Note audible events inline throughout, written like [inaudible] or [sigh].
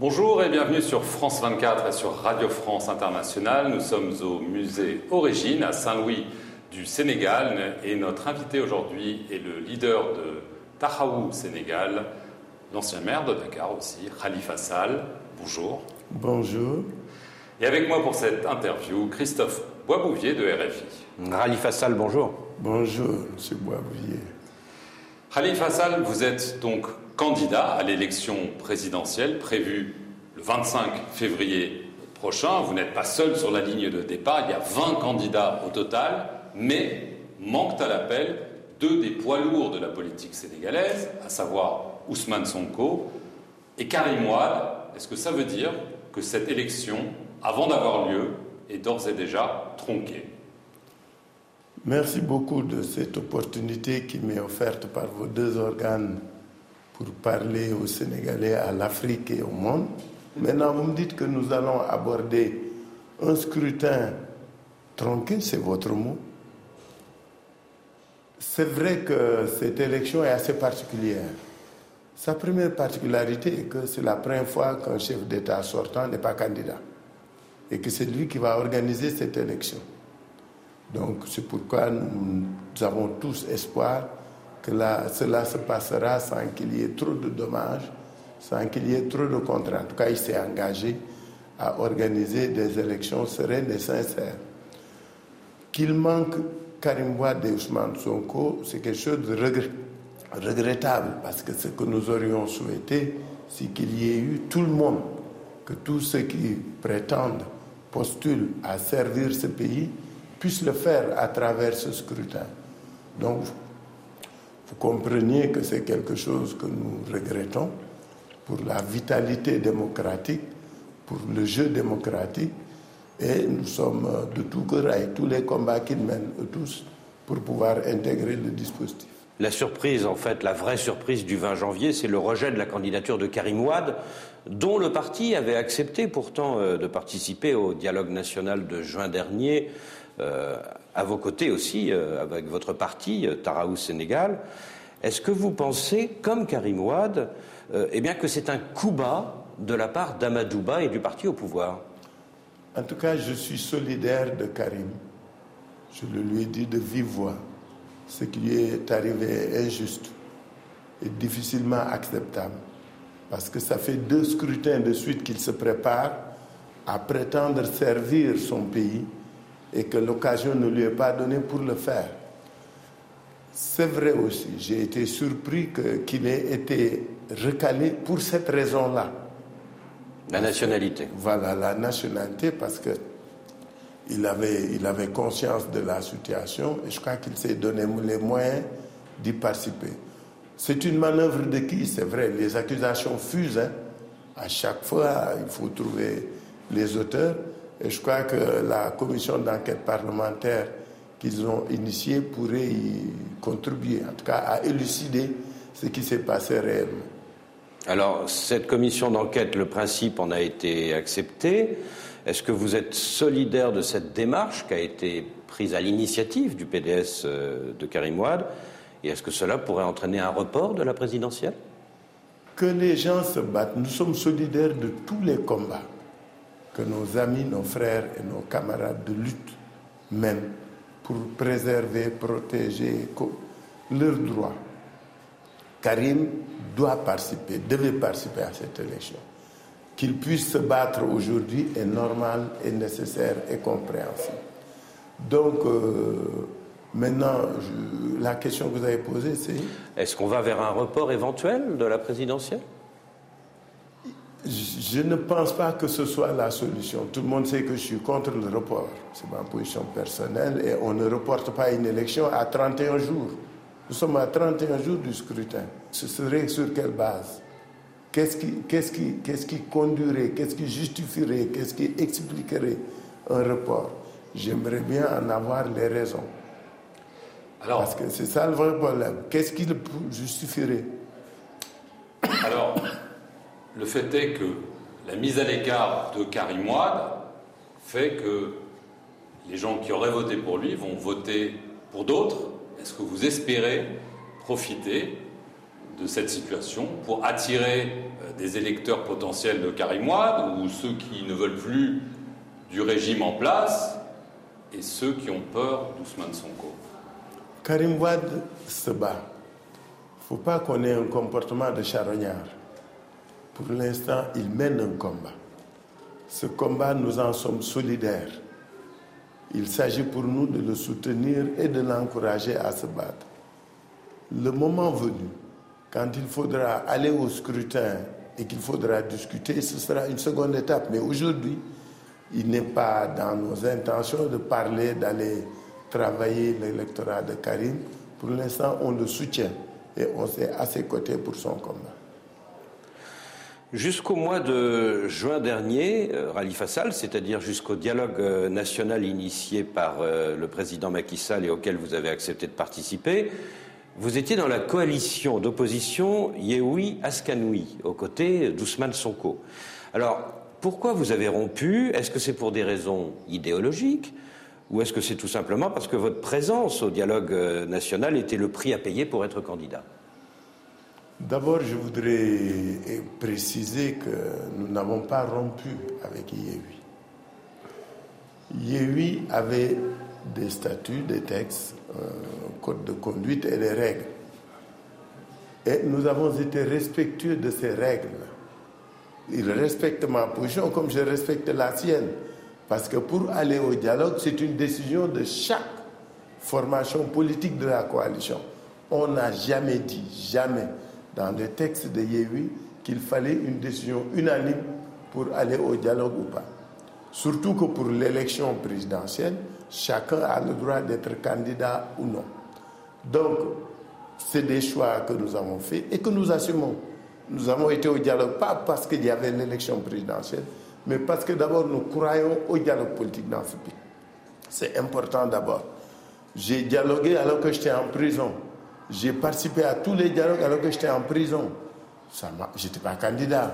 Bonjour et bienvenue sur France 24 et sur Radio France Internationale. Nous sommes au musée Origine à Saint-Louis du Sénégal et notre invité aujourd'hui est le leader de Tahaou Sénégal, l'ancien maire de Dakar aussi, Khalifa Sall. Bonjour. Bonjour. Et avec moi pour cette interview, Christophe Boisbouvier de RFI. Khalifa Sall, bonjour. Bonjour, M. Boisbouvier. Khalifa Sall, vous êtes donc candidat à l'élection présidentielle prévue le 25 février prochain. Vous n'êtes pas seul sur la ligne de départ, il y a 20 candidats au total, mais manquent à l'appel deux des poids lourds de la politique sénégalaise, à savoir Ousmane Sonko et Karim Ouad. Est-ce que ça veut dire que cette élection, avant d'avoir lieu, est d'ores et déjà tronquée? Merci beaucoup de cette opportunité qui m'est offerte par vos deux organes pour parler aux Sénégalais, à l'Afrique et au monde. Maintenant, vous me dites que nous allons aborder un scrutin tronqué, c'est votre mot. C'est vrai que cette élection est assez particulière. Sa première particularité est que c'est la première fois qu'un chef d'État sortant n'est pas candidat et que c'est lui qui va organiser cette élection. Donc c'est pourquoi nous, avons tous espoir que cela se passera sans qu'il y ait trop de dommages, sans qu'il y ait trop de contraintes. En tout cas, il s'est engagé à organiser des élections sereines et sincères. Qu'il manque Karim Wade et Ousmane Sonko, c'est quelque chose de regrettable parce que ce que nous aurions souhaité, c'est qu'il y ait eu tout le monde, que tous ceux qui prétendent, postulent à servir ce pays, puissent le faire à travers ce scrutin. Donc, vous compreniez que c'est quelque chose que nous regrettons pour la vitalité démocratique, pour le jeu démocratique, et nous sommes de tout cœur avec tous les combats qu'ils mènent, tous, pour pouvoir intégrer le dispositif. La surprise, en fait, la vraie surprise du 20 janvier, c'est le rejet de la candidature de Karim Ouad, dont le parti avait accepté pourtant euh, de participer au dialogue national de juin dernier, à vos côtés aussi, euh, avec votre parti, Taraou Sénégal. Est-ce que vous pensez, comme Karim Ouad, eh bien que c'est un coup bas de la part d'Amadouba et du parti au pouvoir? En tout cas, je suis solidaire de Karim. Je le lui ai dit de vive voix ce qui lui est arrivé est injuste et difficilement acceptable. Parce que ça fait deux scrutins de suite qu'il se prépare à prétendre servir son pays et que l'occasion ne lui est pas donnée pour le faire. C'est vrai aussi, j'ai été surpris qu'il ait été recalé pour cette raison-là. La nationalité. Voilà, la nationalité, parce que il avait, il avait conscience de la situation et je crois qu'il s'est donné les moyens d'y participer. C'est une manœuvre de qui? C'est vrai, les accusations fusent. Hein. À chaque fois, il faut trouver les auteurs. Et je crois que la commission d'enquête parlementaire qu'ils ont initiée pourrait y contribuer, en tout cas à élucider ce qui s'est passé réellement. Alors, cette commission d'enquête, le principe en a été accepté. Est-ce que vous êtes solidaire de cette démarche qui a été prise à l'initiative du PDS euh, de Karim Ouad Et est-ce que cela pourrait entraîner un report de la présidentielle? Que les gens se battent. Nous sommes solidaires de tous les combats que nos amis, nos frères et nos camarades de lutte mènent pour préserver, protéger leurs droits. Karim doit participer, devait participer à cette élection qu'il puisse se battre aujourd'hui est normal et nécessaire et compréhensible. Donc, euh, maintenant, la question que vous avez posée, c'est... Est-ce qu'on va vers un report éventuel de la présidentielle? Je ne pense pas que ce soit la solution. Tout le monde sait que je suis contre le report. C'est ma position personnelle et on ne reporte pas une élection à 31 jours. Nous sommes à 31 jours du scrutin. Ce serait sur quelle base? Qu'est-ce qui, conduirait, qu'est-ce qui justifierait, qu'est-ce qui expliquerait un report? J'aimerais bien en avoir les raisons. Alors, Parce que c'est ça le vrai problème. Qu'est-ce qui le justifierait? Alors, le fait est que la mise à l'écart de Karim Ouad fait que les gens qui auraient voté pour lui vont voter pour d'autres. Est-ce que vous espérez profiter de cette situation pour attirer euh, des électeurs potentiels de Karim Wade ou ceux qui ne veulent plus du régime en place et ceux qui ont peur d'Ousmane Sonko? Karim Wade se bat. Il ne faut pas qu'on ait un comportement de charognard. Pour l'instant, il mène un combat. Ce combat, nous en sommes solidaires. Il s'agit pour nous de le soutenir et de l'encourager à se battre. Le moment venu, quand il faudra aller au scrutin et qu'il faudra discuter, ce sera une seconde étape. Mais aujourd'hui, il n'est pas dans nos intentions de parler, d'aller travailler l'électorat de Karim. Pour l'instant, on le soutient et on est à ses côtés pour son combat. Jusqu'au mois de juin dernier, euh, Rali Fassal, c'est-à-dire jusqu'au dialogue euh, national initié par euh, le président Macky Sall et auquel vous avez accepté de participer, vous étiez dans la coalition d'opposition Yehoui Askanoui, aux côtés d'Ousmane Sonko. Alors, pourquoi vous avez rompu? Est-ce que c'est pour des raisons idéologiques ou est-ce que c'est tout simplement parce que votre présence au dialogue national était le prix à payer pour être candidat? D'abord, je voudrais préciser que nous n'avons pas rompu avec Yehui. Yehui avait des statuts, des textes, un code de conduite et des règles. Et nous avons été respectueux de ces règles. Il respecte ma position comme je respecte la sienne. Parce que pour aller au dialogue, c'est une décision de chaque formation politique de la coalition. On n'a jamais dit, jamais, dans le texte de Yehui qu'il fallait une décision unanime pour aller au dialogue ou pas. Surtout que pour l'élection présidentielle, chacun a le droit d'être candidat ou non. Donc, c'est des choix que nous avons faits et que nous assumons. Nous avons été au dialogue, pas parce qu'il y avait l'élection présidentielle, mais parce que d'abord nous croyons au dialogue politique dans ce pays. C'est important d'abord. J'ai dialogué alors que j'étais en prison. J'ai participé à tous les dialogues alors que j'étais en prison. Je n'étais pas candidat.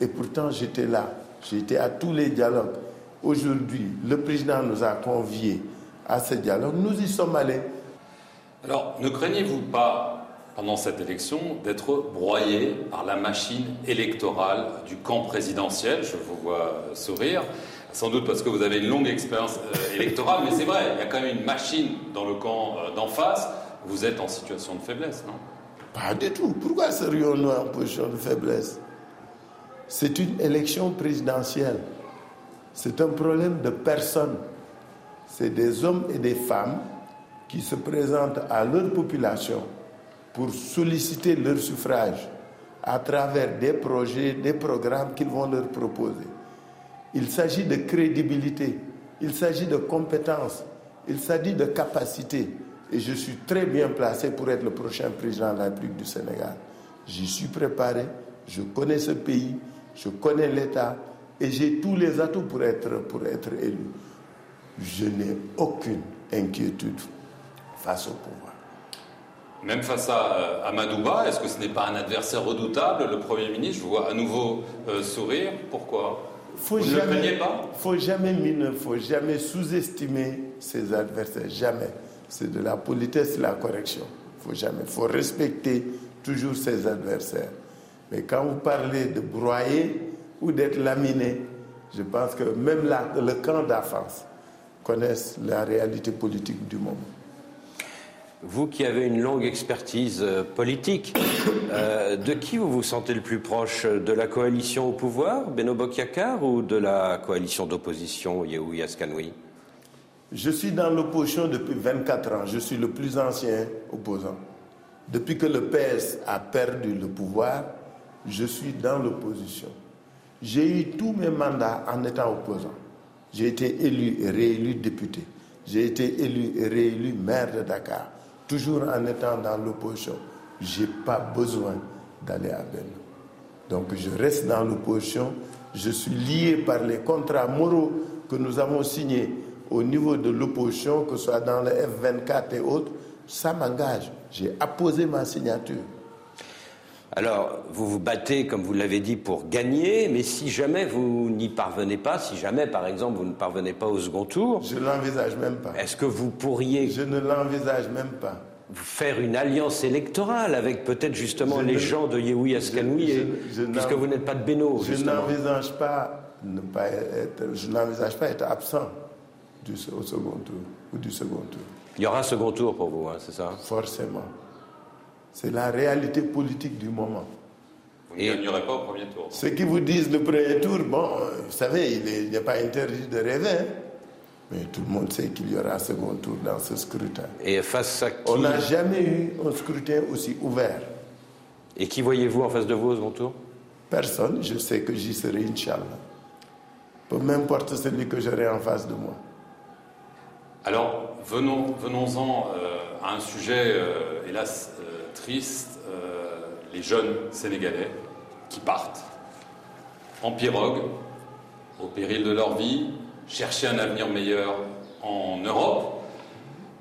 Et pourtant, j'étais là. J'étais à tous les dialogues. Aujourd'hui, le président nous a conviés à ce dialogue. Nous y sommes allés. Alors, ne craignez-vous pas, pendant cette élection, d'être broyé par la machine électorale du camp présidentiel? Je vous vois sourire. Sans doute parce que vous avez une longue expérience euh, électorale, mais c'est vrai, il y a quand même une machine dans le camp euh, d'en face vous êtes en situation de faiblesse, non? Pas du tout. Pourquoi serions-nous en position de faiblesse? C'est une élection présidentielle. C'est un problème de personnes. C'est des hommes et des femmes qui se présentent à leur population pour solliciter leur suffrage à travers des projets, des programmes qu'ils vont leur proposer. Il s'agit de crédibilité, il s'agit de compétences, il s'agit de capacité. Et je suis très bien placé pour être le prochain président de la République du Sénégal. J'y suis préparé, je connais ce pays, je connais l'État et j'ai tous les atouts pour être, pour être élu. Je n'ai aucune inquiétude face au pouvoir. Même face à euh, Amadouba, est-ce que ce n'est pas un adversaire redoutable, le Premier ministre? Je vois à nouveau euh, sourire. Pourquoi? Faut Vous jamais, ne le pas? faut jamais, Il ne faut jamais sous-estimer ses adversaires. Jamais c'est de la politesse la correction. Il faut jamais, faut respecter toujours ses adversaires. Mais quand vous parlez de broyer ou d'être laminé, je pense que même le camp d'affaires connaissent la réalité politique du moment. Vous qui avez une longue expertise euh, politique, [coughs] euh, de qui vous vous sentez le plus proche? De la coalition au pouvoir, Beno Bokyakar, ou de la coalition d'opposition, Yehoui Askanoui je suis dans l'opposition depuis 24 ans. Je suis le plus ancien opposant. Depuis que le PS a perdu le pouvoir, je suis dans l'opposition. J'ai eu tous mes mandats en étant opposant. J'ai été élu et réélu député. J'ai été élu et réélu maire de Dakar, toujours en étant dans l'opposition. Je n'ai pas besoin d'aller à Beno. Donc je reste dans l'opposition. Je suis lié par les contrats moraux que nous avons signés au niveau de l'opposition, que ce soit dans le F24 et autres, ça m'engage. J'ai apposé ma signature. Alors, vous vous battez, comme vous l'avez dit, pour gagner, mais si jamais vous n'y parvenez pas, si jamais, par exemple, vous ne parvenez pas au second tour... Je ne l'envisage même pas. Est-ce que vous pourriez... Je ne l'envisage même pas. faire une alliance électorale avec peut-être justement les gens de Yehoui Askanoui, puisque vous n'êtes pas de Beno. Je n'envisage pas ne pas être, je n'envisage pas être absent du, au second tour ou du second tour. Il y aura un second tour pour vous, hein, c'est ça? Forcément. C'est la réalité politique du moment. Vous ne gagnerez pas au premier tour. Ceux qui vous disent le premier tour, bon, vous savez, il n'est pas interdit de rêver. Hein. Mais tout le monde sait qu'il y aura un second tour dans ce scrutin. Et face à qui? On n'a jamais eu un scrutin aussi ouvert. Et qui voyez-vous en face de vous au second tour? Personne. Je sais que j'y serai, Inch'Allah. Peu m'importe celui que j'aurai en face de moi. Alors, venons, venons-en euh, à un sujet, euh, hélas, euh, triste, les jeunes Sénégalais qui partent en pirogue, au péril de leur vie, chercher un avenir meilleur en Europe.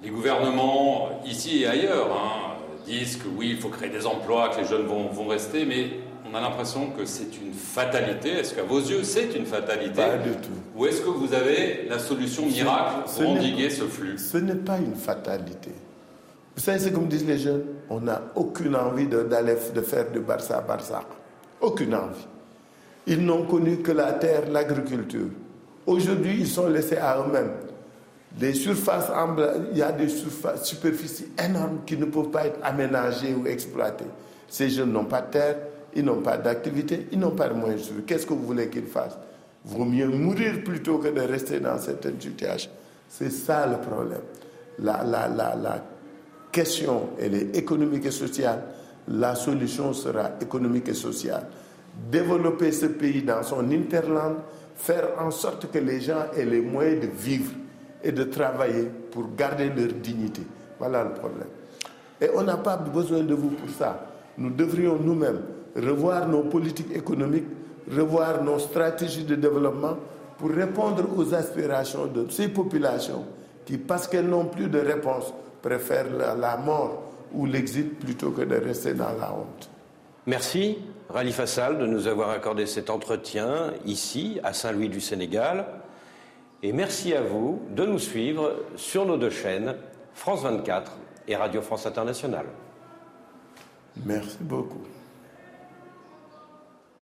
Les gouvernements, ici et ailleurs, hein, disent que oui, il faut créer des emplois, que les jeunes vont rester, mais on a l'impression que c'est une fatalité. Est-ce qu'à vos yeux, c'est une fatalité Pas du tout. Ou est-ce que vous avez la solution miracle pour endiguer ce flux Ce n'est pas une fatalité. Vous savez ce que me disent les jeunes? On n'a aucune envie d'aller de, faire de Barça à Barça. Aucune envie. Ils n'ont connu que la terre, l'agriculture. Aujourd'hui, ils sont laissés à eux-mêmes. Les surfaces, il y a des surfaces, superficies énormes qui ne peuvent pas être aménagées ou exploitées. Ces jeunes n'ont pas de terre, ils n'ont pas d'activité, ils n'ont pas de moyens de Qu'est-ce que vous voulez qu'ils fassent? Vaut mieux mourir plutôt que de rester dans cette situation. C'est ça le problème. La, la, la, la question, elle est économique et sociale. La solution sera économique et sociale. Développer ce pays dans son interland, faire en sorte que les gens aient les moyens de vivre et de travailler pour garder leur dignité. Voilà le problème. Et on n'a pas besoin de vous pour ça. Nous devrions nous-mêmes revoir nos politiques économiques, revoir nos stratégies de développement pour répondre aux aspirations de ces populations qui, parce qu'elles n'ont plus de réponse, préfèrent la, mort ou l'exil plutôt que de rester dans la honte. Merci, Rali Fassal, de nous avoir accordé cet entretien ici, à Saint-Louis du Sénégal. Et merci à vous de nous suivre sur nos deux chaînes, France 24 et Radio France Internationale. Merci beaucoup.